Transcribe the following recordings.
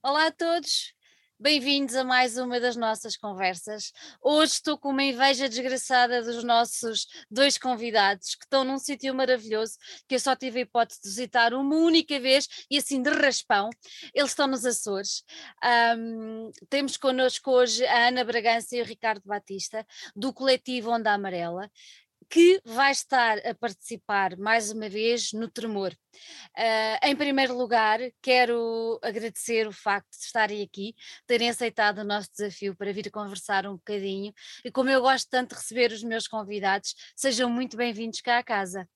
Olá a todos, bem-vindos a mais uma das nossas conversas. Hoje estou com uma inveja desgraçada dos nossos dois convidados que estão num sítio maravilhoso que eu só tive a hipótese de visitar uma única vez e assim de raspão. Eles estão nos Açores. Um, temos connosco hoje a Ana Bragança e o Ricardo Batista do coletivo Onda Amarela que vai estar a participar mais uma vez no Tremor. Uh, em primeiro lugar, quero agradecer o facto de estarem aqui, terem aceitado o nosso desafio para vir conversar um bocadinho. E como eu gosto tanto de receber os meus convidados, sejam muito bem-vindos cá à casa.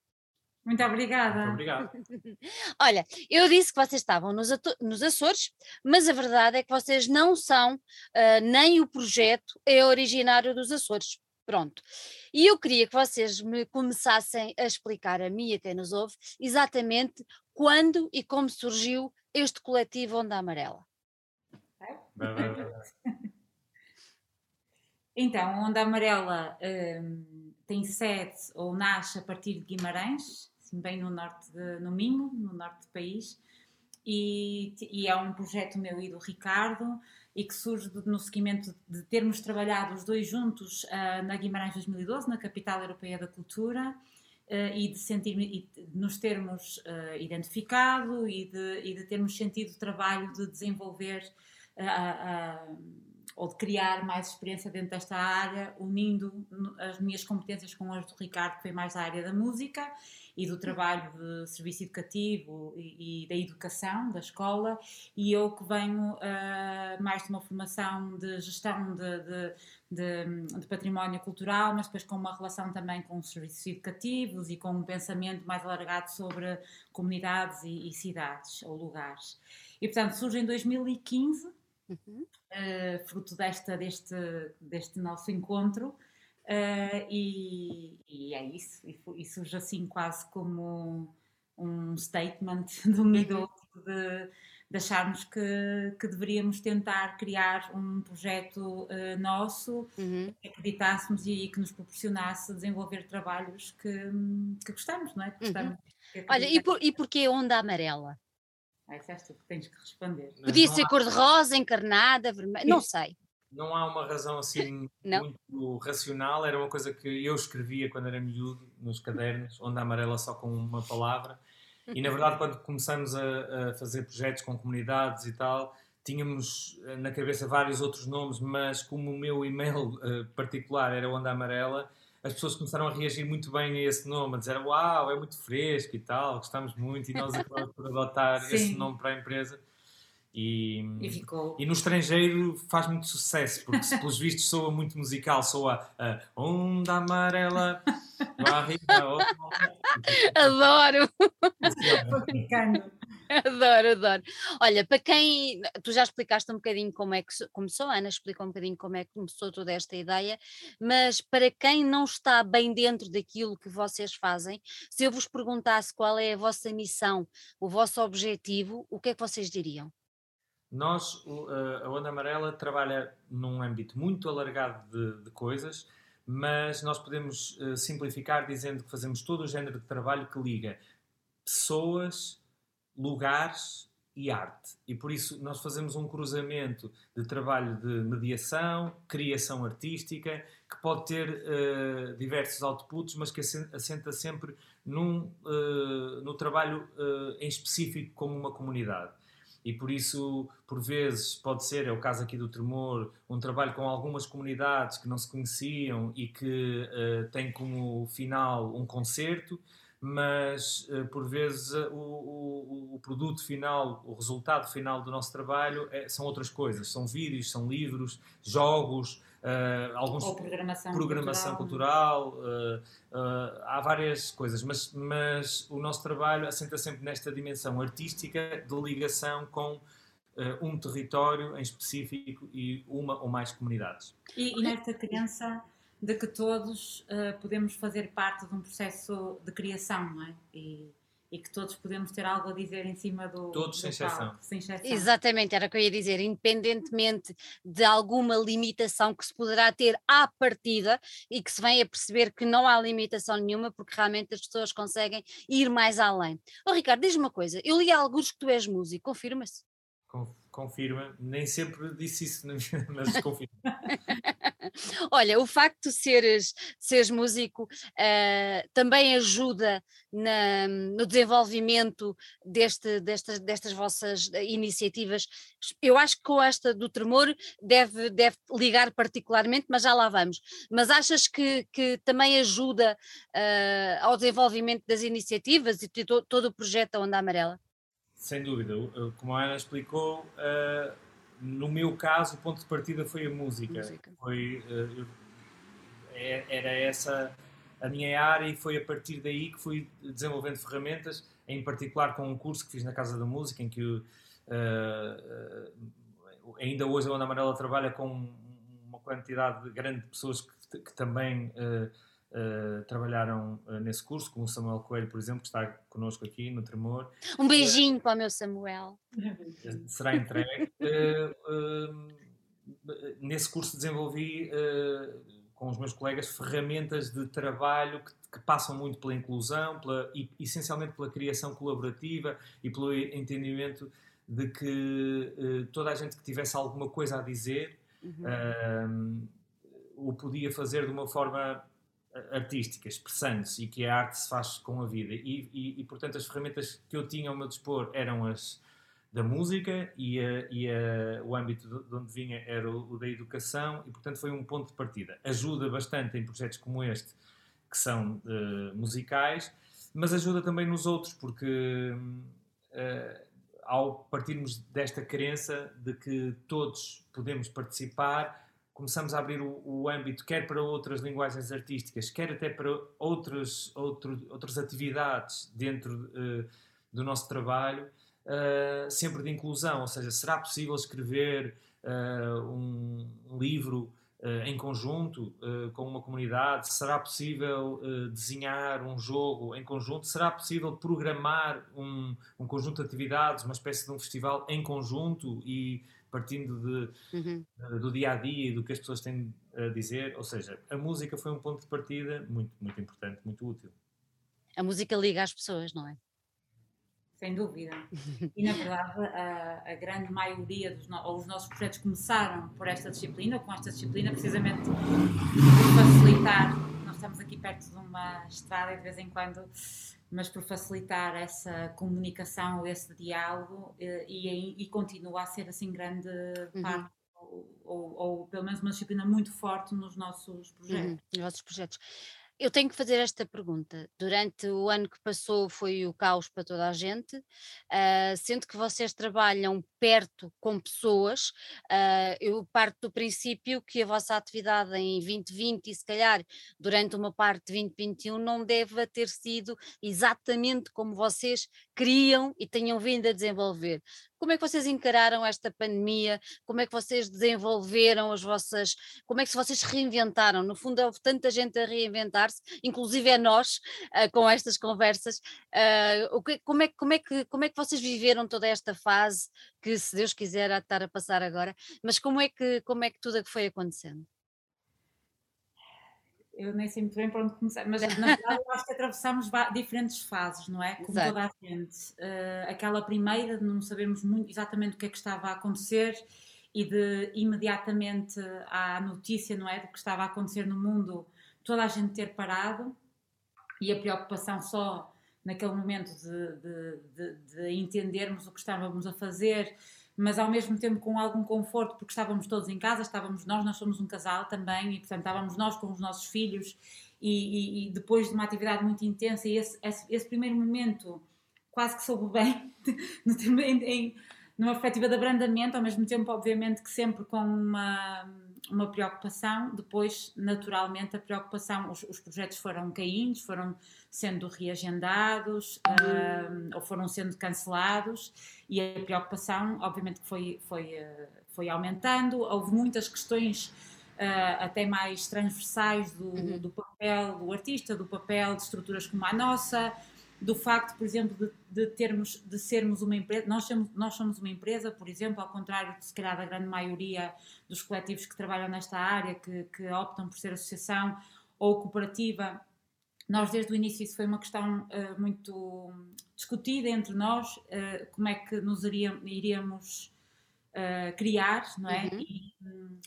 Muito obrigada. Muito obrigado. Olha, eu disse que vocês estavam nos, nos, Açores, mas a verdade é que vocês não são, uh, nem o projeto é originário dos Açores. Pronto. E eu queria que vocês me começassem a explicar a mim e a quem nos ouve exatamente quando e como surgiu este coletivo Onda Amarela. Então, Onda Amarela um, tem sede ou nasce a partir de Guimarães, assim, bem no norte, de, no Minho, no norte do país, e, e é um projeto meu e do Ricardo, e que surge no seguimento de termos trabalhado os dois juntos uh, na Guimarães 2012, na Capital Europeia da Cultura, uh, e de sentir e de nos termos uh, identificado e de, e de termos sentido o trabalho de desenvolver ou de criar mais experiência dentro desta área, unindo as minhas competências com as do Ricardo, que foi mais da área da música, e do trabalho de serviço educativo e, e da educação da escola e eu que venho uh, mais de uma formação de gestão de, de, de, de, património cultural, mas depois com uma relação também com os serviços educativos e com um pensamento mais alargado sobre comunidades e, e cidades ou lugares. E portanto surge em 2015, uhum. uh, fruto desta, deste, deste nosso encontro, Uh, e, e, é isso, e, e, surge assim quase como um statement de um do outro de, de acharmos que, que deveríamos tentar criar um projeto uh, nosso, uhum. que acreditássemos e, e, que nos proporcionasse desenvolver trabalhos que, que gostamos, não é? Que uhum. gostamos, uhum. Olha, e, por, e porquê onda amarela? Ah, isso és tu que tens que responder. Podia ser cor-de-rosa, encarnada, vermelha, não sei não há uma razão assim muito racional, era uma coisa que eu escrevia quando era miúdo, nos cadernos, onde a amarela só com uma palavra. E na verdade, quando começamos a, a, fazer projetos com comunidades e tal, tínhamos eh, na cabeça vários outros nomes, mas como o meu e-mail uh, particular era Onda Amarela, as pessoas começaram a reagir muito bem a esse nome, a dizer uau, é muito fresco e tal, gostamos muito, e nós acabamos por adotar Sim. esse nome para a empresa. E, e, ficou... e no estrangeiro faz muito sucesso, porque se pelos vistos soa muito musical, soa a onda amarela, barriga, Adoro! Adoro, adoro. Olha, para quem. Tu já explicaste um bocadinho como é que começou, a Ana explicou um bocadinho como é que começou toda esta ideia, mas para quem não está bem dentro daquilo que vocês fazem, se eu vos perguntasse qual é a vossa missão, o vosso objetivo, o que é que vocês diriam? Nós, a Onda Amarela, trabalha num âmbito muito alargado de, de coisas, mas nós podemos uh, simplificar dizendo que fazemos todo o género de trabalho que liga pessoas, lugares e arte. E por isso nós fazemos um cruzamento de trabalho de mediação, criação artística, que pode ter uh, diversos outputs, mas que assenta sempre num, uh, no trabalho em específico como uma comunidade e por isso, por vezes, pode ser, é o caso aqui do Tremor, um trabalho com algumas comunidades que não se conheciam e que uh, tem como final um concerto, mas uh, por vezes uh, o, o, o, produto final, o resultado final do nosso trabalho é, são outras coisas, são vídeos, são livros, jogos, uh, alguns Ou programação, programação cultural, cultural uh, uh, há várias coisas, mas, mas o nosso trabalho assenta sempre nesta dimensão artística de ligação com um território em específico e uma ou mais comunidades. E, e nesta crença de que todos podemos fazer parte de um processo de criação, não é? E e que todos podemos ter algo a dizer em cima do. Todos do sem, exceção. sem exceção. Exatamente, era o que eu ia dizer, independentemente de alguma limitação que se poderá ter à partida e que se vem a perceber que não há limitação nenhuma, porque realmente as pessoas conseguem ir mais além. Oh, Ricardo, diz-me uma coisa, eu li alguns que tu és músico, confirma-se? confirma, nem sempre disse isso, mas confirma. Olha, o facto de seres, seres músico uh, também ajuda na, no desenvolvimento deste, destas, destas vossas iniciativas. Eu acho que com esta do tremor deve, deve ligar particularmente, mas já lá vamos. Mas achas que, que também ajuda uh, ao desenvolvimento das iniciativas e de todo, todo o projeto da Onda Amarela? Sem dúvida, como a Ana explicou, uh, no meu caso o ponto de partida foi a música. música. Foi, uh, era essa a minha área e foi a partir daí que fui desenvolvendo ferramentas, em particular com um curso que fiz na Casa da Música, em que uh, ainda hoje a Onda Amarela trabalha com uma quantidade grande de pessoas que, que também Uh, trabalharam uh, nesse curso, com o Samuel Coelho, por exemplo, que está connosco aqui no Tremor. Um beijinho uh, para o meu Samuel. Será entregue. nesse curso desenvolvi com os meus colegas ferramentas de trabalho que, que passam muito pela inclusão, pela, e, essencialmente pela criação colaborativa e pelo entendimento de que toda a gente que tivesse alguma coisa a dizer uhum. o podia fazer de uma forma artística, expressando-se e que a arte se faz com a vida. E, e, e, portanto, as ferramentas que eu tinha ao meu dispor eram as da música e, a, e a, o âmbito de onde vinha era o, o, da educação, e portanto foi um ponto de partida. Ajuda bastante em projetos como este, que são uh, musicais, mas ajuda também nos outros, porque uh, ao partirmos desta crença de que todos podemos participar, começamos a abrir o, o, âmbito quer para outras linguagens artísticas, quer até para outras, outro, outras atividades dentro uh, do nosso trabalho, uh, sempre de inclusão, ou seja, será possível escrever uh, um, um, livro em conjunto com uma comunidade? Será possível desenhar um jogo em conjunto? Será possível programar um, um conjunto de atividades, uma espécie de um festival em conjunto e partindo de, uhum. uh, do dia a dia e do que as pessoas têm a dizer. Ou seja, a música foi um ponto de partida muito, muito importante, muito útil. A música liga as pessoas, não é? Sem dúvida. E na verdade, a, a grande maioria dos no, ou os nossos projetos começaram por esta disciplina, ou com esta disciplina, precisamente por facilitar. Nós estamos aqui perto de uma estrada e de vez em quando mas por facilitar essa comunicação, esse diálogo eh, e, e, continua a ser assim grande uhum. parte ou, ou, ou, pelo menos uma disciplina muito forte nos nossos projetos. Uhum, nos nossos projetos. Eu tenho que fazer esta pergunta. Durante o ano que passou foi o caos para toda a gente, uh, sendo que vocês trabalham perto com pessoas, uh, eu parto do princípio que a vossa atividade em 2020 e se calhar durante uma parte de 2021 não deve ter sido exatamente como vocês queriam e tenham vindo a desenvolver. Como é que vocês encararam esta pandemia? Como é que vocês desenvolveram as vossas. Como é que vocês reinventaram? No fundo, houve tanta gente a reinventar-se, inclusive é nós, uh, com estas conversas. Uh, que, como, é, como, é que, como é que vocês viveram toda esta fase que, se Deus quiser, há de estar a passar agora? Mas como é que, como é que tudo foi acontecendo? Eu nem sei muito bem para onde começar, mas na verdade eu acho que atravessamos diferentes fases, não é? Como Exato. toda a gente. Uh, aquela primeira de não sabermos muito exatamente o que é que estava a acontecer e de imediatamente à notícia, não é? Do que estava a acontecer no mundo, toda a gente ter parado e a preocupação só naquele momento de, de, de, de entendermos o que estávamos a fazer mas ao mesmo tempo com algum conforto, porque estávamos todos em casa, estávamos nós, nós somos um casal também, e portanto estávamos nós com os nossos filhos, e, e, e depois de uma atividade muito intensa, e esse, esse, esse primeiro momento quase que soube bem, em, em, numa perspectiva de abrandamento, ao mesmo tempo, obviamente, que sempre com uma, uma preocupação. Depois, naturalmente, a preocupação, os, os projetos foram caindo, foram sendo reagendados uh, ou foram sendo cancelados, e a preocupação, obviamente, foi, foi, uh, foi aumentando. Houve muitas questões. Uh, até mais transversais do, uhum. do papel do artista, do papel de estruturas como a nossa, do facto, por exemplo, de, de, termos, de sermos uma empresa, nós somos, nós somos uma empresa, por exemplo, ao contrário de se calhar da grande maioria dos coletivos que trabalham nesta área, que, que optam por ser associação ou cooperativa, nós desde o início isso foi uma questão uh, muito discutida entre nós, uh, como é que nos iríamos, iríamos uh, criar, não é? Uhum.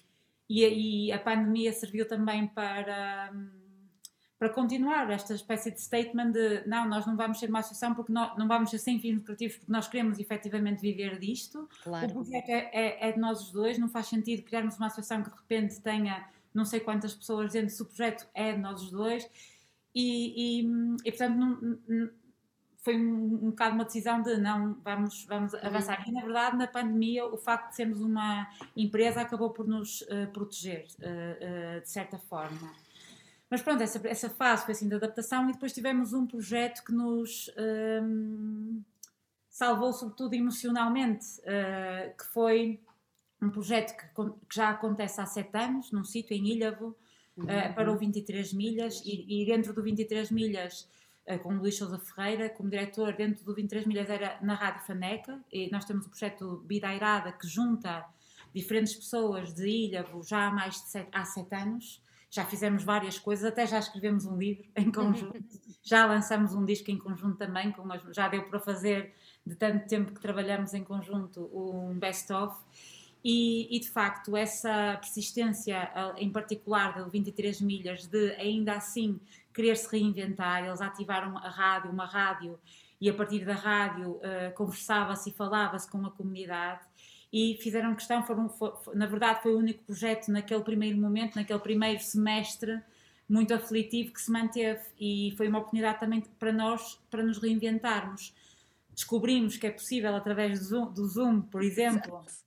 E, e, e, a pandemia serviu também para, para continuar esta espécie de statement de não, nós não vamos ser uma associação porque nós, não vamos ser sem fins lucrativos porque nós queremos efetivamente viver disto. Claro. O projeto é, é, é, de nós os dois, não faz ssentido criarmos uma associação que de repente tenha não sei quantas pessoas dizendo se o projeto é de nós os dois. E, e, e portanto, não, foi um, um bocado uma decisão de não, vamos, vamos uhum. avançar. E na verdade, na pandemia, o facto de sermos uma empresa acabou por nos uh, proteger, uh, uh, de certa forma. Mas pronto, essa, essa fase foi assim de adaptação e depois tivemos um projeto que nos um, salvou, sobretudo emocionalmente, que foi um projeto que, que, já acontece há sete anos, num sítio em Ilhavo, uhum. para o 23 Milhas, e, e dentro do 23 Milhas eh, com o Luís Sousa Ferreira, como diretor dentro do 23 Milhas era na Rádio Faneca, e nós temos o projeto Bidairada que junta diferentes pessoas de Ilha já há mais de sete, há sete anos. Já fizemos várias coisas, até já escrevemos um livro em conjunto, já lançamos um disco em conjunto também, umas, já deu para fazer de tanto tempo que trabalhamos em conjunto um best-of. E, e, de facto, essa persistência, em particular do 23 milhas, de ainda assim querer se reinventar, eles ativaram a rádio, uma rádio, e a partir da rádio uh, conversava-se e falava-se com a comunidade e fizeram questão, foram, for, na verdade foi o único projeto naquele primeiro momento, naquele primeiro semestre, muito aflitivo que se manteve e foi uma oportunidade também para nós, para nos reinventarmos. Descobrimos que é possível através do Zoom, do Zoom por exemplo, Exato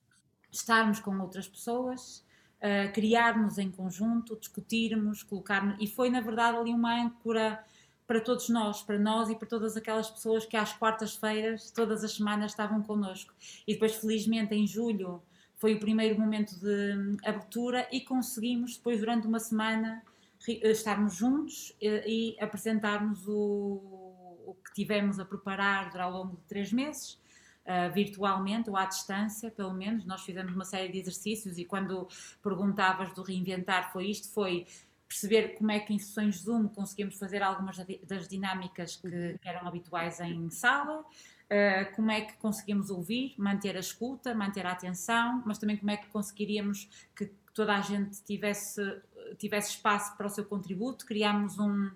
estarmos com outras pessoas, uh, criarmos em conjunto, discutirmos, colocarmos. E foi, na verdade, ali uma âncora para todos nós, para nós e para todas aquelas pessoas que às quartas-feiras, todas as semanas, estavam connosco. E depois, felizmente, em julho, foi o primeiro momento de hum, abertura e conseguimos, depois, durante uma semana, eh, estarmos juntos e, eh, e apresentarmos o, o que tivemos a preparar ao longo de três meses uh, virtualmente ou à distância, pelo menos. Nós fizemos uma série de exercícios e quando perguntavas do reinventar foi isto, foi perceber como é que em sessões Zoom conseguimos fazer algumas das dinâmicas que, que eram habituais em sala, uh, como é que conseguimos ouvir, manter a escuta, manter a atenção, mas também como é que conseguiríamos que toda a gente tivesse, tivesse espaço para o seu contributo. Criámos um,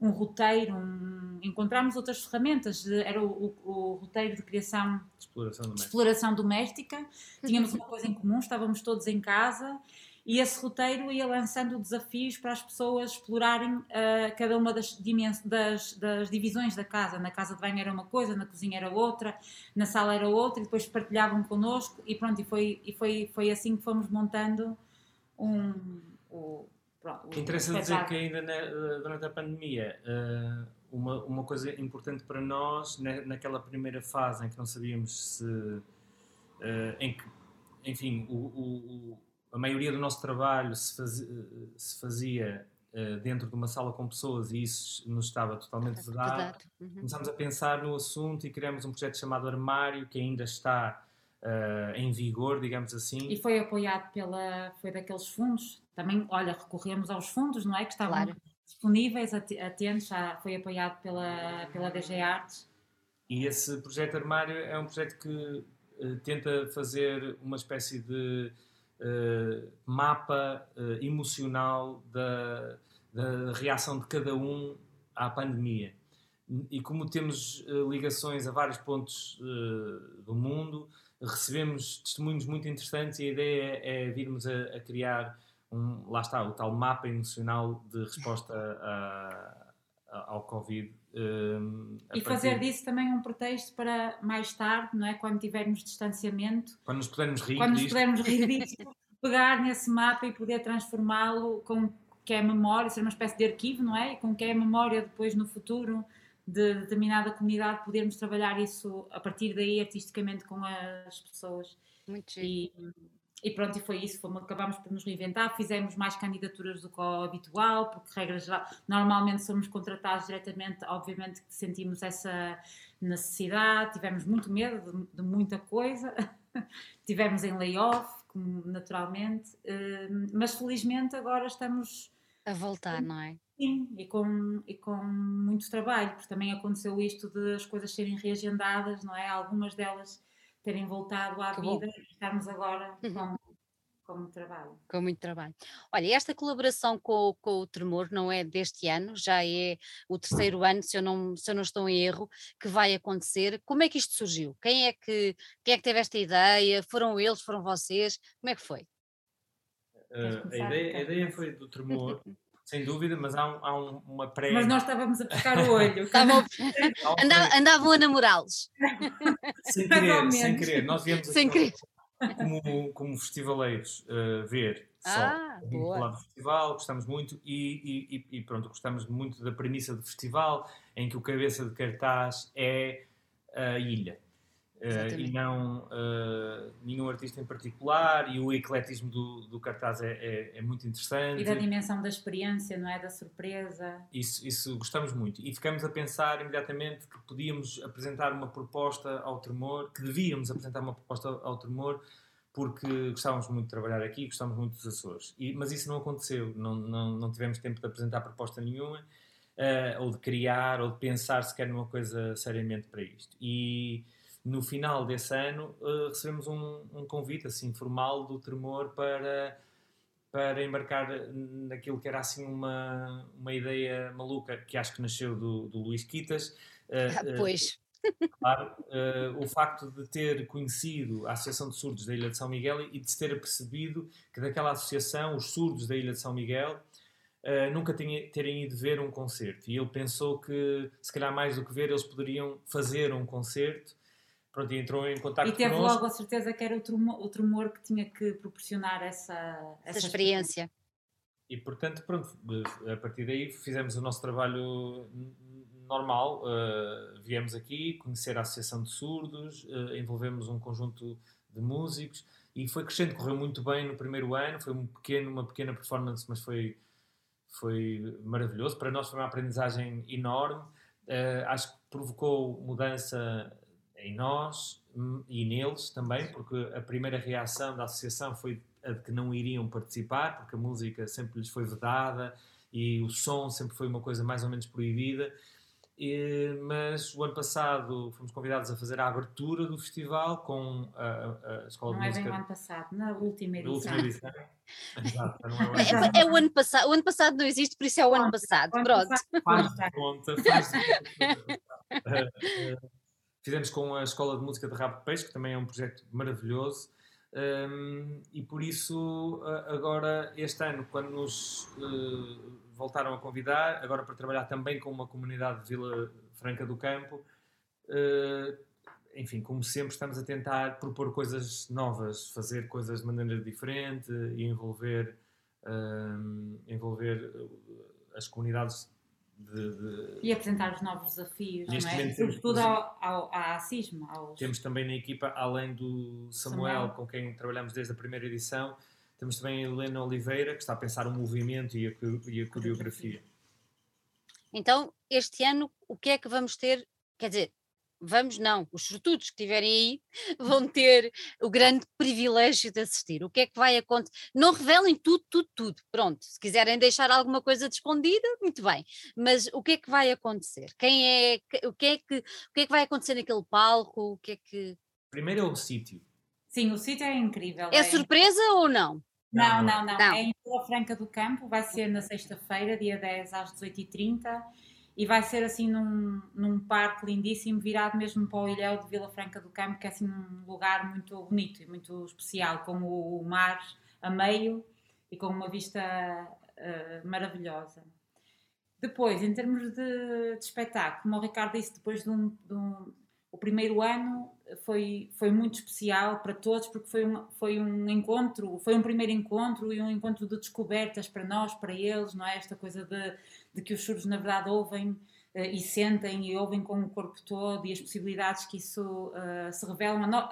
um roteiro, um, encontramos outras ferramentas, era o, o, o roteiro de criação exploração doméstica. exploração doméstica, tínhamos uma coisa em comum, estávamos todos em casa e esse roteiro ia lançando desafios para as pessoas explorarem uh, cada uma das, das, das, divisões da casa. Na casa de banho era uma coisa, na cozinha era outra, na sala era outra, e depois partilhavam connosco e pronto, e foi, e foi, foi assim que fomos montando um, o, Pronto, Interessa dizer que ainda na, durante a pandemia uh, uma, uma coisa importante para nós na, naquela primeira fase em que não sabíamos se em que enfim o, o, a maioria do nosso trabalho se, faz, se fazia uh, dentro de uma sala com pessoas e isso nos estava totalmente vedado. Uhum. Começámos a pensar no assunto e criamos um projeto chamado Armário que ainda está uh, em vigor, digamos assim. E foi apoiado pela, foi daqueles fundos, também, olha, recorremos aos fundos, não é? Que estavam claro. disponíveis, atentos, já foi apoiado pela, pela DG Artes. E esse projeto Armário é um projeto que uh, tenta fazer uma espécie de uh, mapa emocional da, da reação de cada um à pandemia. E como temos ligações a vários pontos do mundo, recebemos testemunhos muito interessantes e a ideia é, é virmos a, a, criar um, lá está, o tal mapa emocional de resposta a, a, ao Covid. Um, e fazer partir... disso também um pretexto para mais tarde, não é? Quando tivermos distanciamento, quando nos pudermos rir quando disto. nos pudermos rir disto, pegar nesse mapa e poder transformá-lo com que é memória, ser uma espécie de arquivo, não é? Com que é memória depois no futuro de determinada comunidade, podermos trabalhar isso a partir daí artisticamente com as pessoas. Muito e, e pronto, e foi isso, fomos, acabámos por nos reinventar, fizemos mais candidaturas do que o habitual, porque regra geral, normalmente somos contratados diretamente, obviamente que sentimos essa necessidade, tivemos muito medo de, de muita coisa, tivemos em layoff, naturalmente, eh, mas felizmente agora estamos a voltar, não é? Sim, e com, e com muito trabalho, porque também aconteceu isto de as coisas serem reagendadas, não é? Algumas delas terem voltado à Que vida e estarmos agora Uhum. com, com muito trabalho. Com muito trabalho. Olha, esta colaboração com, o- com o Tremor não é deste ano, já é o terceiro ano, se eu, não, se eu não estou em erro, que vai acontecer. Como é que isto surgiu? Quem é que, quem é que teve esta ideia? Foram eles? Foram vocês? Como é que foi? Uh, a, ideia, a ideia foi do tremor, sem dúvida, mas há, um- há um- uma pré. Mas nós estávamos a pescar o olho. Andavam a namorá-los. sem querer, sem querer. Nós viemos Sem querer. como, como festivaleiros uh, ver só. Ah, Vimos boa. do festival, gostamos muito e- e- e pronto, gostamos muito da premissa do festival, em que o cabeça de cartaz é a ilha. Uh, e não uh, nenhum artista em particular, e o ecletismo do, do cartaz é, é- é muito interessante. E da dimensão da experiência, não é? Da surpresa. Isso, isso gostamos muito. E ficamos a pensar imediatamente que podíamos apresentar uma proposta ao Tremor, que devíamos apresentar uma proposta ao Tremor, porque gostávamos muito de trabalhar aqui, gostávamos muito dos Açores. E, mas isso não aconteceu, não, não, não tivemos tempo de apresentar proposta nenhuma, eh, ou de criar, ou de pensar sequer numa coisa seriamente para isto. E no final desse ano eh, recebemos um, um convite assim formal do Tremor para para embarcar naquilo que era assim uma, uma ideia maluca que acho que nasceu do, do Luís Quitas. Eh, Ah, eh, pois, claro, eh, o facto de ter conhecido a Associação de Surdos da Ilha de São Miguel e de se ter percebido que daquela associação, os surdos da Ilha de São Miguel, eh, nunca tinha, terem ido ver um concerto. E ele pensou que, se calhar mais do que ver, eles poderiam fazer um concerto. Pronto, e entrou em contato E teve connosco. logo a certeza que era o tremor, o tremor que tinha que proporcionar essa, essa experiência. E portanto, pronto, a partir daí fizemos o nosso trabalho normal. uh, viemos aqui conhecer a Associação de Surdos, uh, envolvemos um conjunto de músicos e foi crescendo, correu muito bem no primeiro ano. Foi um pequeno, uma pequena performance, mas foi, foi maravilhoso. Para nós foi uma aprendizagem enorme. Uh, acho que provocou mudança em nós hum, e neles também, porque a primeira reação da associação foi a de que não iriam participar, porque a música sempre lhes foi vedada e o som sempre foi uma coisa mais ou menos proibida. E, mas o ano passado fomos convidados a fazer a abertura do festival com a, a- Escola Não de é bem o Música ano passado, na última edição. última edição. Exato, não é o ano É, é o ano passado. O ano passado não existe, por isso é o ano passado. Pronto. passado, faz conta. de conta, faz de conta. Fizemos com a Escola de Música de Rabo de Peixe, que também é um projeto maravilhoso. Um, e por isso, agora, este ano, quando nos eh, voltaram a convidar, agora para trabalhar também com uma comunidade de Vila Franca do Campo, eh, enfim, como sempre, estamos a tentar propor coisas novas, fazer coisas de maneira diferente e envolver, um, envolver as comunidades de- de, E apresentar os novos desafios, Neste não é? Sobretudo ao, ao, à CISMA, aos... Temos também na equipa, além do Samuel, Samuel. com quem trabalhamos desde a primeira edição, temos também a Helena Oliveira, que está a pensar o movimento e a, e a coreografia. Então, este ano, o que é que vamos ter? Quer dizer, vamos não, os sortudos que estiverem aí vão ter o grande privilégio de assistir. O que é que vai acontecer? Não revelem tudo, tudo, tudo. Pronto, se quiserem deixar alguma coisa de escondida, muito bem. Mas o que é que vai acontecer? Quem é, o que é que, o que é que vai acontecer naquele palco? O que é que Primeiro é o sítio. Sim, o sítio é incrível. é surpresa ou não? Não, Não, não, não. Não. É em Vila Franca do Campo, vai ser na sexta-feira, dia 10 às 18h30, e vai ser assim num, num parque lindíssimo, virado mesmo para o ilhéu de Vila Franca do Campo, que é assim um lugar muito bonito e muito especial, com o mar a meio e com uma vista eh, maravilhosa. Depois, em termos de, de espetáculo, como o Ricardo disse, depois de um, de um- o primeiro ano foi, foi muito especial para todos porque foi um, foi um encontro, foi um primeiro encontro e um encontro de descobertas para nós, para eles, não é? Esta coisa de, de que os surdos na verdade ouvem eh, e sentem e ouvem com o corpo todo e as possibilidades que isso eh, se revelam, a, no- a-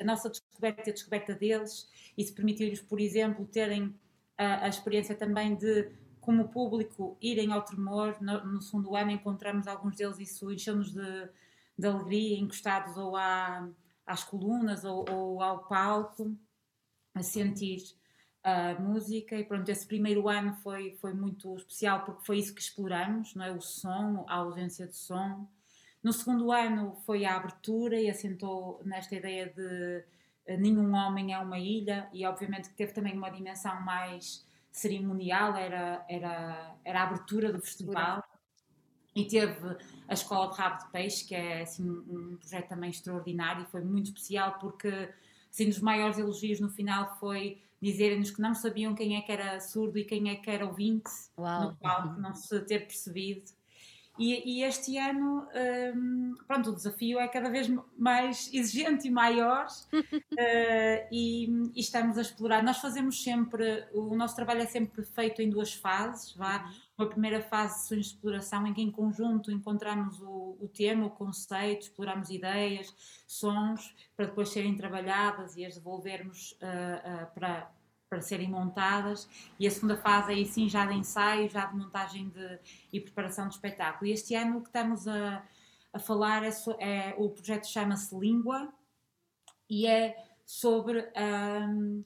a- nossa descoberta e a descoberta deles, isso permitiu-lhes, por exemplo, terem a, a experiência também de como público irem ao tremor, no, no segundo ano encontramos alguns deles, isso encheu-nos de, de alegria, encostados ou à, às colunas ou, ou ao palco, a sentir a música. E pronto, esse primeiro ano foi, foi muito especial porque foi isso que exploramos, não é? O som, a ausência de som. No segundo ano foi a abertura e assentou nesta ideia de eh, nenhum homem é uma ilha e obviamente que teve também uma dimensão mais cerimonial, era, era, era a abertura do festival e teve a Escola de Rabo de Peixe, que é assim, um projeto também extraordinário e foi muito especial porque assim, dos maiores elogios no final foi dizerem-nos que não sabiam quem é que era surdo e quem é que era ouvinte Uau. no palco, não se ter percebido. E, e este ano, um, pronto, o desafio é cada vez mais exigente e maior uh, e, e, estamos a explorar. Nós fazemos sempre, o nosso trabalho é sempre feito em duas fases, vá. Uhum. Uma primeira fase de exploração em que em conjunto encontramos o, o tema, o conceito, exploramos ideias, sons, para depois serem trabalhadas e as devolvermos uh, uh, para, para serem montadas e a segunda fase aí sim já de ensaio, já de montagem de, e preparação do espetáculo. E este ano o que estamos a, a falar é, é o projeto chama-se Língua e é sobre um,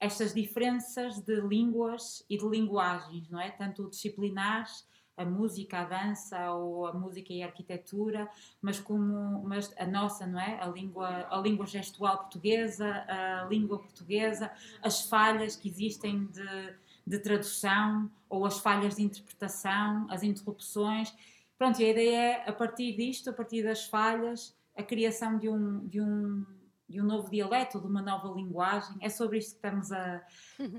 estas diferenças de línguas e de linguagens, não é? Tanto disciplinares a música, a dança ou a música e a arquitetura, mas como mas a nossa, não é? A língua, a língua gestual portuguesa, a língua portuguesa, as falhas que existem de, de tradução ou as falhas de interpretação, as interrupções. Pronto, e a ideia é, a partir disto, a partir das falhas, a criação de um, de um de um novo dialeto, de uma nova linguagem. É sobre isto que estamos a,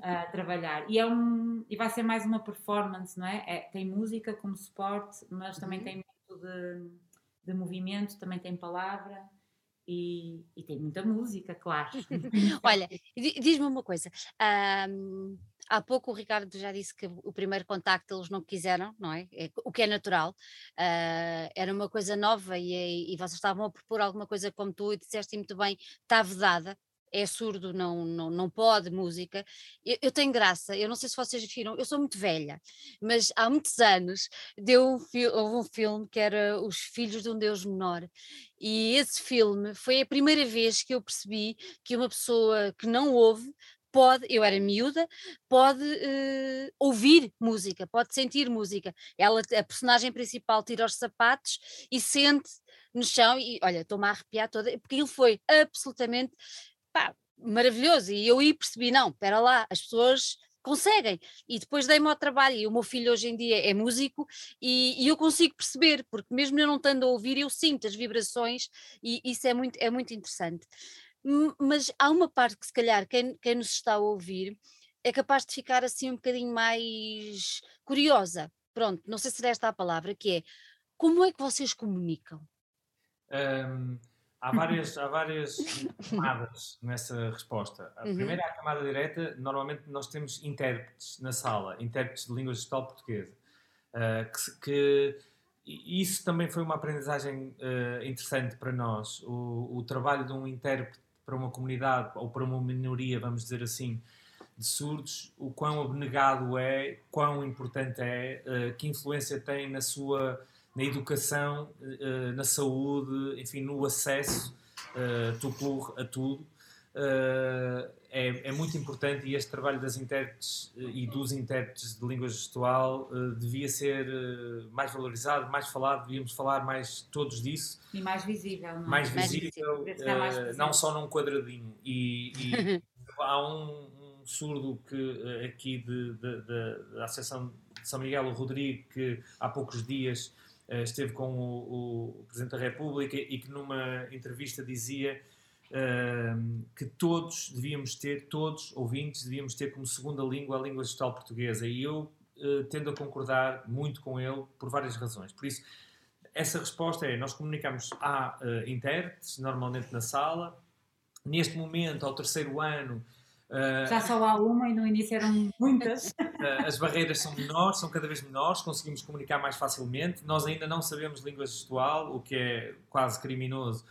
a trabalhar. E, é um, e vai ser mais uma performance, não é? é tem música como suporte, mas também uhum. tem muito de, de movimento, também tem palavra. E, e, tem muita música, claro. Olha, diz-me uma coisa. Um, há pouco o Ricardo já disse que o primeiro contacto eles não quiseram, não é? é o que é natural. Uh, era uma coisa nova e, e, vocês estavam a propor alguma coisa como tu e disseste muito bem, está vedada. É surdo, não, não, não pode música. Eu, eu, tenho graça, eu não sei se vocês viram, eu sou muito velha, mas há muitos anos deu um, houve um filme que era Os Filhos de um Deus Menor, e esse filme foi a primeira vez que eu percebi que uma pessoa que não ouve pode, eu era miúda, pode uh, ouvir música, pode sentir música. Ela, a personagem principal tira os sapatos e sente no chão e olha, estou-me a arrepiar toda, porque ele foi absolutamente pá, maravilhoso. E eu aí percebi, não, espera lá, as pessoas conseguem. E depois dei-me ao trabalho, e o meu filho hoje em dia é músico, e, e, eu consigo perceber, porque mesmo eu não estando a ouvir, eu sinto as vibrações, e isso é muito, é muito interessante mas há uma parte que se calhar quem, quem nos está a ouvir é capaz de ficar assim um bocadinho mais curiosa. Pronto, não sei se será esta a palavra, que é como é que vocês comunicam? Um, há várias, há várias camadas nessa resposta. A uhum. primeira é a camada direta. Normalmente nós temos intérpretes na sala, intérpretes de língua gestal portuguesa, uh, que, que isso também foi uma aprendizagem uh, interessante para nós. O, o, trabalho de um intérprete para uma comunidade ou para uma minoria, vamos dizer assim, de surdos, o quão abnegado é, quão importante é, uh, que influência tem na sua na educação, uh, na saúde, enfim, no acesso uh, a tudo. Uh, é, é, muito importante e este trabalho das intérpretes e dos intérpretes de língua gestual uh, devia ser uh, mais valorizado, mais falado, devíamos falar mais todos disso. E mais visível, não é? Mais, mais visível, mais visível. não só num quadradinho. E, e há um, um, surdo que, aqui de, de, de, da Associação de São Miguel, o Rodrigo, que há poucos dias esteve com o, o Presidente da República e que numa entrevista dizia que todos devíamos ter, todos ouvintes, devíamos ter como segunda língua a língua gestal portuguesa. E eu uh, tendo a concordar muito com ele por várias razões. Por isso, essa resposta é: nós comunicamos a uh, intérpretes, normalmente na sala. Neste momento, ao terceiro ano, Uh, Já só há uma e no início eram muitas. Uh, as barreiras são menores, são cada vez menores, conseguimos comunicar mais facilmente. Nós ainda não sabemos língua gestual, o que é quase criminoso,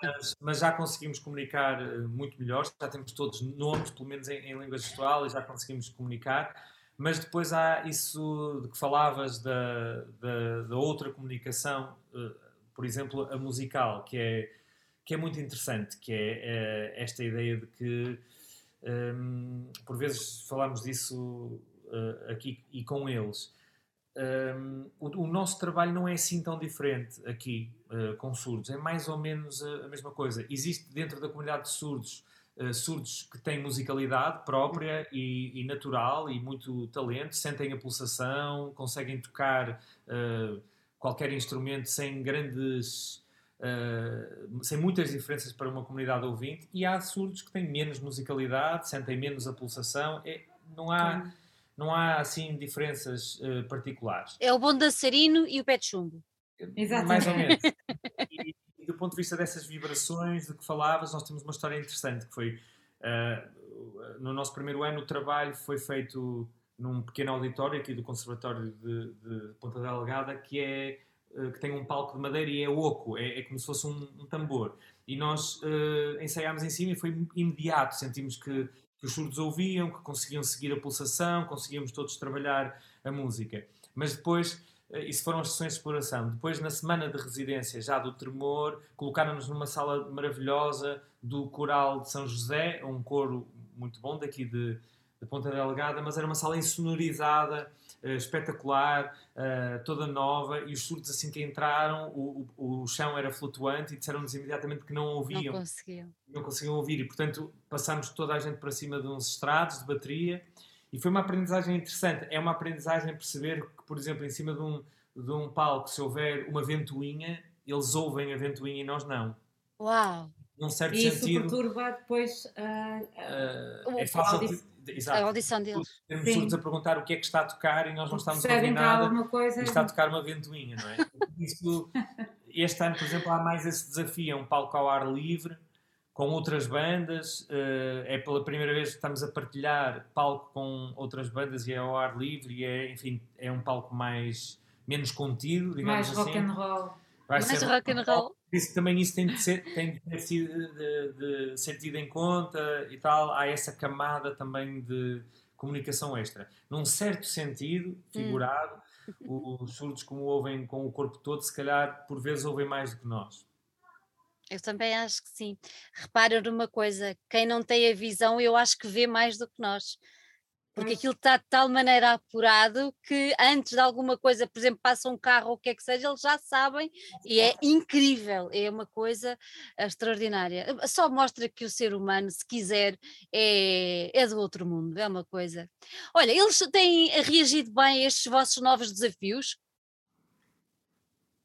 mas, mas já conseguimos comunicar eh, muito melhor. Já temos todos nomes, pelo menos em, em língua gestual, e já conseguimos comunicar. Mas depois há isso de que falavas da, da, da outra comunicação, uh, por exemplo, a musical, que é, que é muito interessante, que é esta ideia de que um, por vezes falamos disso uh, aqui e com eles. um, o, o, nosso trabalho não é assim tão diferente aqui uh, com surdos, é mais ou menos a, a, mesma coisa. Existe dentro da comunidade de surdos uh, surdos que têm musicalidade própria e, e, natural e muito talento, sentem a pulsação, conseguem tocar qualquer instrumento sem grandes. Sem muitas diferenças para uma comunidade ouvinte, e há surdos que têm menos musicalidade, sentem menos a pulsação. É, não há não há assim diferenças uh, particulares. É o bom dançarino e o pé de chumbo. Exatamente. Mais ou menos. e, e, do ponto de vista dessas vibrações de que falavas, nós temos uma história interessante que foi uh, no nosso primeiro ano o trabalho foi feito num pequeno auditório aqui do Conservatório de, de Ponta Delgada que é que tem um palco de madeira e é oco, é, é como se fosse um, um tambor. E nós ensaiámos em cima e foi imediato, sentimos que que os surdos ouviam, que conseguiam seguir a pulsação, conseguíamos todos trabalhar a música. Mas depois, eh, isso foram as sessões de exploração. Depois, na semana de residência já do Tremor, colocaram-nos numa sala maravilhosa do Coral de São José, um coro muito bom daqui de, de Ponta Delgada, mas era uma sala insonorizada, uh, espetacular, uh, toda nova, e os surdos assim que entraram, o, o, o chão era flutuante e disseram-nos imediatamente que não ouviam. Não conseguiam. Não conseguiam ouvir, e portanto passámos toda a gente para cima de uns estrados de bateria, e foi uma aprendizagem interessante. É uma aprendizagem perceber que, por exemplo, em cima de um, de um palco, se houver uma ventoinha, eles ouvem a ventoinha e nós não. Uau! Num certo e sentido. Isso perturba depois uh, uh, é fácil Exato. a audição deles. Temos surdos a perguntar o que é que está a tocar e nós não estamos a ouvir nada. Coisa... E está a tocar uma ventoinha, não é? Isso, este ano, por exemplo, há mais esse desafio: é um palco ao ar livre, com outras bandas. Eh, é pela primeira vez que estamos a partilhar palco com outras bandas e é ao ar livre e é, enfim, é um palco mais menos contido, digamos mais assim. rock and roll. Vai mais rock and roll isso também isso tem de, ser, tem de sido de, de ser tido em conta e tal. Há essa camada também de comunicação extra. Num certo sentido, figurado, hum. os surdos, como ouvem com o corpo todo, se calhar por vezes ouvem mais do que nós. Eu também acho que sim. Repara numa coisa: quem não tem a visão, eu acho que vê mais do que nós porque aquilo está de tal maneira apurado que antes de alguma coisa, por exemplo, passa um carro ou o que é que seja, eles já sabem e é incrível, é uma coisa extraordinária. Só mostra que o ser humano, se quiser, é, é do outro mundo, é uma coisa. Olha, eles têm reagido bem a estes vossos novos desafios?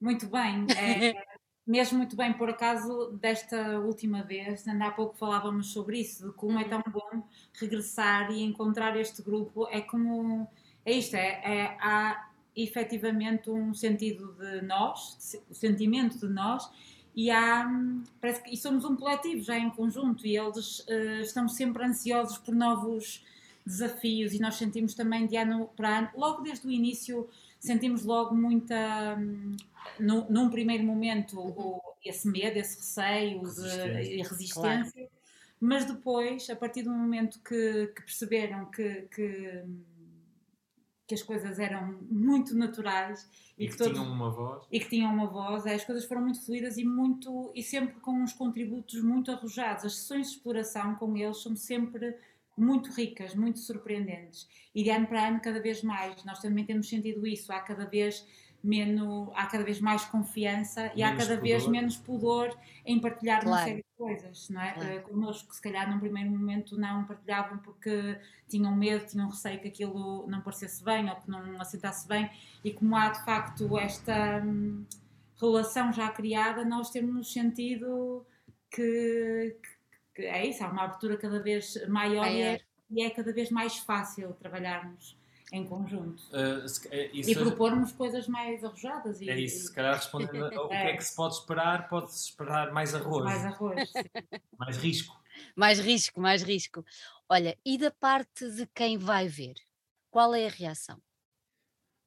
Muito bem. É, mesmo muito bem, por acaso, desta última vez, ainda há pouco falávamos sobre isso, de como é tão bom regressar e encontrar este grupo. É como. É isto, é, é há efetivamente um sentido de nós, o sentimento de nós, e há. Parece que, e somos um coletivo já em conjunto, e eles uh, estão sempre ansiosos por novos desafios, e nós sentimos também de ano para ano, logo desde o início sentimos logo muita, no, num primeiro momento, o, esse medo, esse receio resistência. de resistência, claro. mas depois, a partir do momento que, que perceberam que, que, que, as coisas eram muito naturais e, e que, que todos, tinham uma voz, e que tinham uma voz, as coisas foram muito fluídas e muito e sempre com uns contributos muito arrojados. As sessões de exploração com eles são sempre muito ricas, muito surpreendentes. E de ano para ano, cada vez mais. Nós também temos sentido isso. Há cada vez menos, há cada vez mais confiança menos e há cada pudor. vez menos pudor em partilhar claro. uma série de coisas, não é? Claro. Uh, connosco, que se calhar num primeiro momento não partilhavam porque tinham medo, tinham receio que aquilo não parecesse bem ou que não assentasse bem, e como há de facto esta hum, relação já criada, nós temos sentido que é isso, há uma abertura cada vez maior, E, é, e, é, cada vez mais fácil trabalharmos em conjunto uh, se, é, e propormos coisas mais arrojadas. E, é isso, se calhar respondendo ao que é que se pode esperar, pode-se esperar mais arroz. Mais arroz. mais risco. Mais risco, mais risco. Olha, e da parte de quem vai ver? Qual é a reação?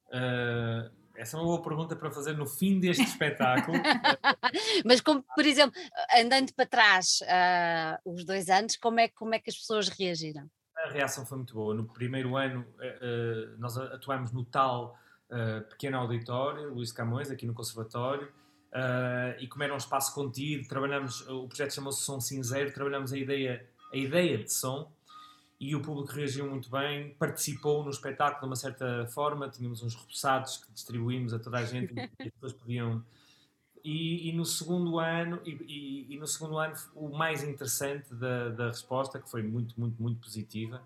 Uh, essa é uma boa pergunta para fazer no fim deste espetáculo. Mas como, por exemplo, andando para trás uh, os dois anos, como é, como é que as pessoas reagiram? A reação foi muito boa. No primeiro ano uh, nós atuamos no tal uh, pequeno auditório, Luís Camões, aqui no Conservatório, e como era um espaço contido, trabalhamos, o projeto chamou-se Som Cinzeiro, trabalhamos a ideia, a ideia de som, e o público reagiu muito bem, participou no espetáculo de uma certa forma, tínhamos uns repousados que distribuímos a toda a gente e as pessoas podiam... E, e no segundo ano e, e, e, no segundo ano o mais interessante da, da resposta que foi muito muito muito positiva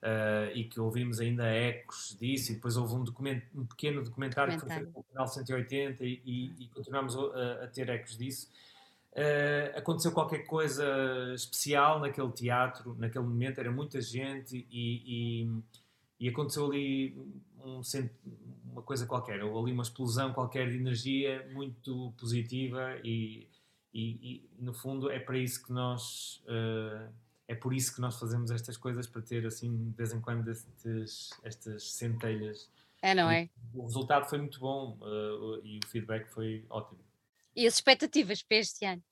uh, e que ouvimos ainda ecos disso e depois houve um, documento, um pequeno documentário, documentário. que foi feito no canal 180 e, e continuamos a, a, ter ecos disso Uh, aconteceu qualquer coisa especial naquele teatro, naquele momento, era muita gente e, e, e aconteceu ali um, uma coisa qualquer, houve ali uma explosão qualquer de energia muito positiva e, e no fundo é para isso que nós uh, é por isso que nós fazemos estas coisas para ter assim de vez em quando estes, estas centelhas. É, não é? O resultado foi muito bom uh, e o feedback foi ótimo. E as expectativas para este ano?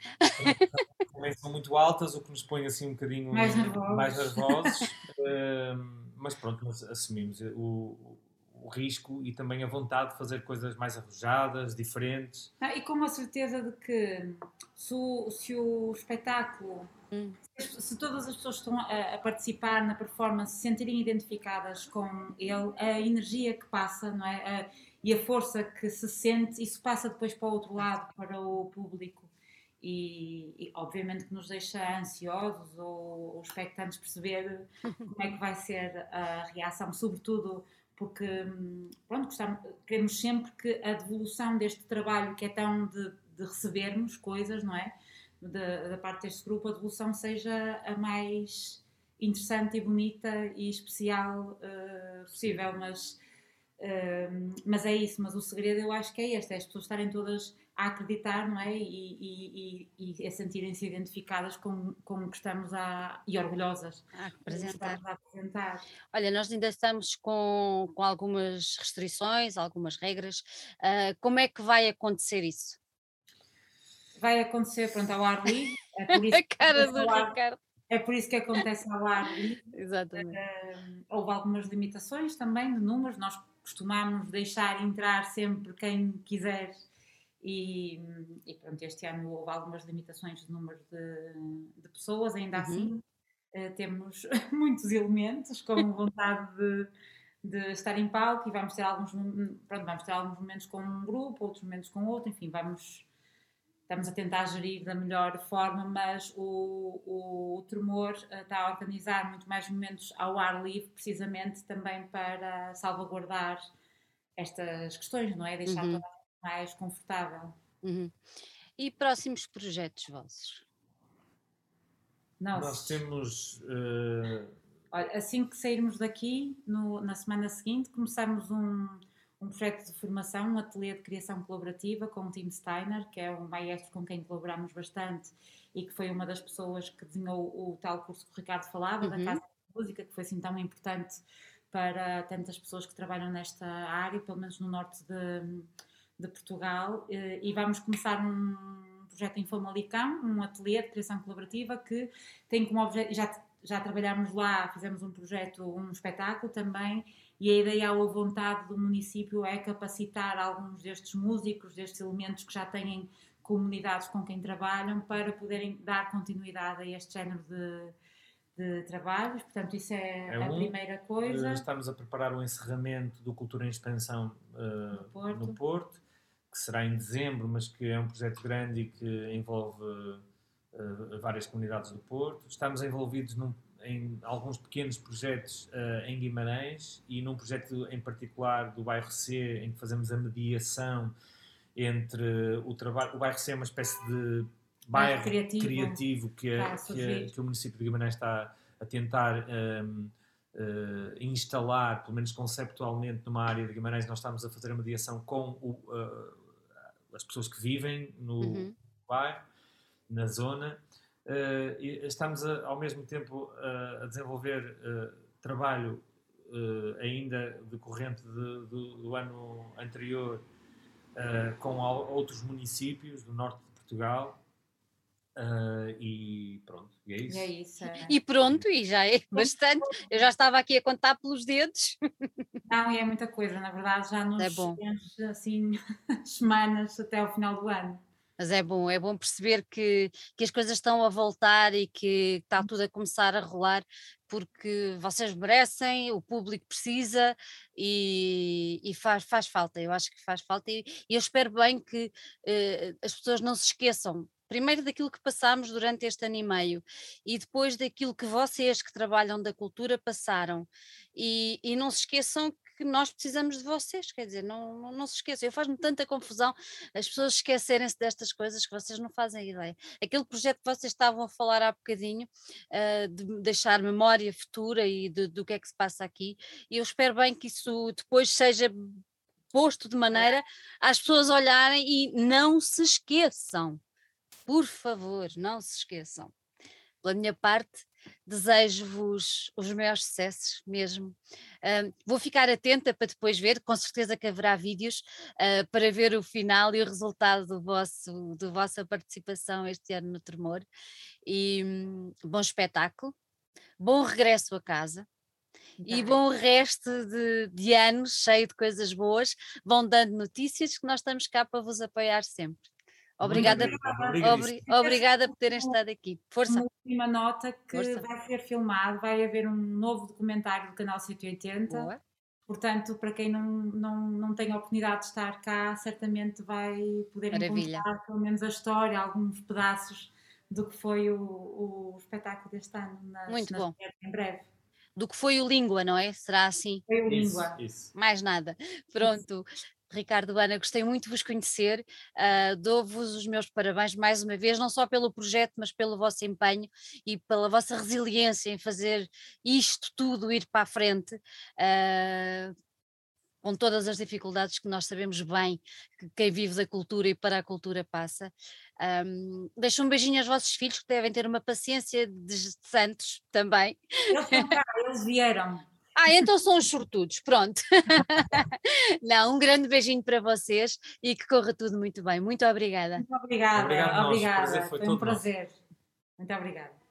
Também são muito altas, o que nos põe assim um bocadinho mais nervosos. Mais nervosos uh, mas pronto, nós assumimos o, o, risco e também a vontade de fazer coisas mais arrojadas, diferentes. Ah, e com a certeza de que se o, se o espetáculo, hum. se, se, todas as pessoas que estão a, a, participar na performance se sentirem identificadas com ele, a energia que passa, não é? A, e a força que se sente, isso passa depois para o outro lado, para o público. E, e, obviamente que nos deixa ansiosos ou, ou expectantes perceber como é que vai ser a reação, sobretudo porque pronto, gostamos, queremos sempre que a devolução deste trabalho que é tão de, de recebermos coisas, não é? Da, da parte deste grupo, a devolução seja a mais interessante e bonita e especial uh, possível, mas mas é isso, mas o segredo eu acho que é este, é as pessoas estarem todas a acreditar, não é? E, e, e a sentirem-se identificadas com, com o que estamos a, e orgulhosas a apresentar. a apresentar. Olha, nós ainda estamos com, com algumas restrições, algumas regras. Uh, como é que vai acontecer isso? Vai acontecer, pronto, ao ar livre. É por isso a cara do Ricardo. É por isso que acontece ao ar livre. Exatamente. Uh, houve algumas limitações também de números. Nós costumamos deixar entrar sempre quem quiser e, e pronto, este ano houve algumas limitações de número de, de pessoas, ainda uhum. assim uh, temos muitos elementos com vontade de, de, estar em palco e vamos ter alguns pronto, vamos ter alguns momentos com um grupo, outros momentos com outro, enfim, vamos estamos a tentar gerir da melhor forma, mas o, o, o Tremor uh, está a organizar muito mais momentos ao ar livre, precisamente também para salvaguardar estas questões, não é? Deixar uhum. toda mais confortável. Uhum. E próximos projetos vossos? Nós, Nós temos. Uh... Olha, assim que sairmos daqui, no, na semana seguinte, começamos um um projeto de formação, um ateliê de criação colaborativa com o Tim Steiner, que é um maestro com quem colaboramos bastante e que foi uma das pessoas que desenhou o tal curso que o Ricardo falava, uhum. da Casa de Música, que foi assim tão importante para tantas pessoas que trabalham nesta área, pelo menos no norte de, de Portugal. E vamos começar um projeto em Famalicão, um ateliê de criação colaborativa que tem como objeto, já, já trabalhámos lá, fizemos um projeto, um espetáculo também, e a ideia ou a vontade do município é capacitar alguns destes músicos, destes elementos que já têm comunidades com quem trabalham, para poderem dar continuidade a este género de, de trabalhos. Portanto, isso é, é a um, primeira coisa. Eh, estamos a preparar o encerramento do Cultura em Expansão uh, no, Porto. no, Porto. que será em dezembro, mas que é um projeto grande e que envolve uh, várias comunidades do Porto. Estamos envolvidos num em alguns pequenos projetos uh, em Guimarães e num projeto em particular do bairro C, em que fazemos a mediação entre o trabalho. O bairro C é uma espécie de bairro criativo, criativo que, a, que, a, que, o município de Guimarães está a tentar. Um, ehm, uh, eh, instalar, pelo menos conceptualmente, numa área de Guimarães, nós estamos a fazer a mediação com o, uh, as pessoas que vivem no uhum. bairro, na zona, estamos a, ao mesmo tempo a, a desenvolver uh, trabalho uh, ainda decorrente de, do, do, ano anterior com outros municípios do norte de Portugal. e pronto, e é isso. E, é isso é. e pronto, e já é bastante. Eu já estava aqui a contar pelos dedos. Não, e é muita coisa, na verdade, já nos é bom. assim semanas até ao final do ano. Mas é bom, é bom perceber que, que as coisas estão a voltar e que está tudo a começar a rolar, porque vocês merecem, o público precisa e, e faz, faz falta. Eu acho que faz falta e, e eu espero bem que uh, as pessoas não se esqueçam primeiro daquilo que passámos durante este ano e meio e depois daquilo que vocês que trabalham da cultura passaram. E, e não se esqueçam que nós precisamos de vocês, quer dizer, não, não, não se esqueçam. Eu faz-me tanta confusão as pessoas esquecerem-se destas coisas que vocês não fazem ideia. Aquele projeto que vocês estavam a falar há bocadinho, uh, de deixar memória futura e de, do que é que se passa aqui, e eu espero bem que isso depois seja posto de maneira às pessoas olharem e não se esqueçam. Por favor, não se esqueçam. Pela minha parte, desejo-vos os maiores sucessos mesmo. Uh, vou ficar atenta para depois ver, com certeza que haverá vídeos uh, para ver o final e o resultado do vosso, da vossa participação este ano no Tremor. E um, bom espetáculo, bom regresso a casa. E bom resto de, de anos cheio de coisas boas, vão dando notícias que nós estamos cá para vos apoiar sempre. Obrigada, obri, obrigada por terem estado aqui. Força. Uma última nota que Força. vai ser filmado, vai haver um novo documentário do canal 180. Boa. Portanto, para quem não, não, não tem a oportunidade de estar cá, certamente vai poder Maravilha. encontrar pelo menos a história, alguns pedaços do que foi o, o espetáculo deste ano nas, Muito nas bom. em breve. Do que foi o Língua, não é? Será assim? Foi o Língua. Isso. Mais nada. Pronto. Isso. Ricardo Ana, gostei muito de vos conhecer, uh, dou-vos os meus parabéns mais uma vez, não só pelo projeto, mas pelo vosso empenho e pela vossa resiliência em fazer isto tudo ir para a frente. Uh, com todas as dificuldades que nós sabemos bem que quem vive da cultura e para a cultura passa. Um, deixo um beijinho aos vossos filhos que devem ter uma paciência de santos também. Eles, eles vieram. Ah, então são os sortudos, pronto. Não, um grande beijinho para vocês e que corra tudo muito bem. Muito obrigada. Muito obrigada. Obrigado, obrigada. Foi, foi um prazer. Muito obrigada.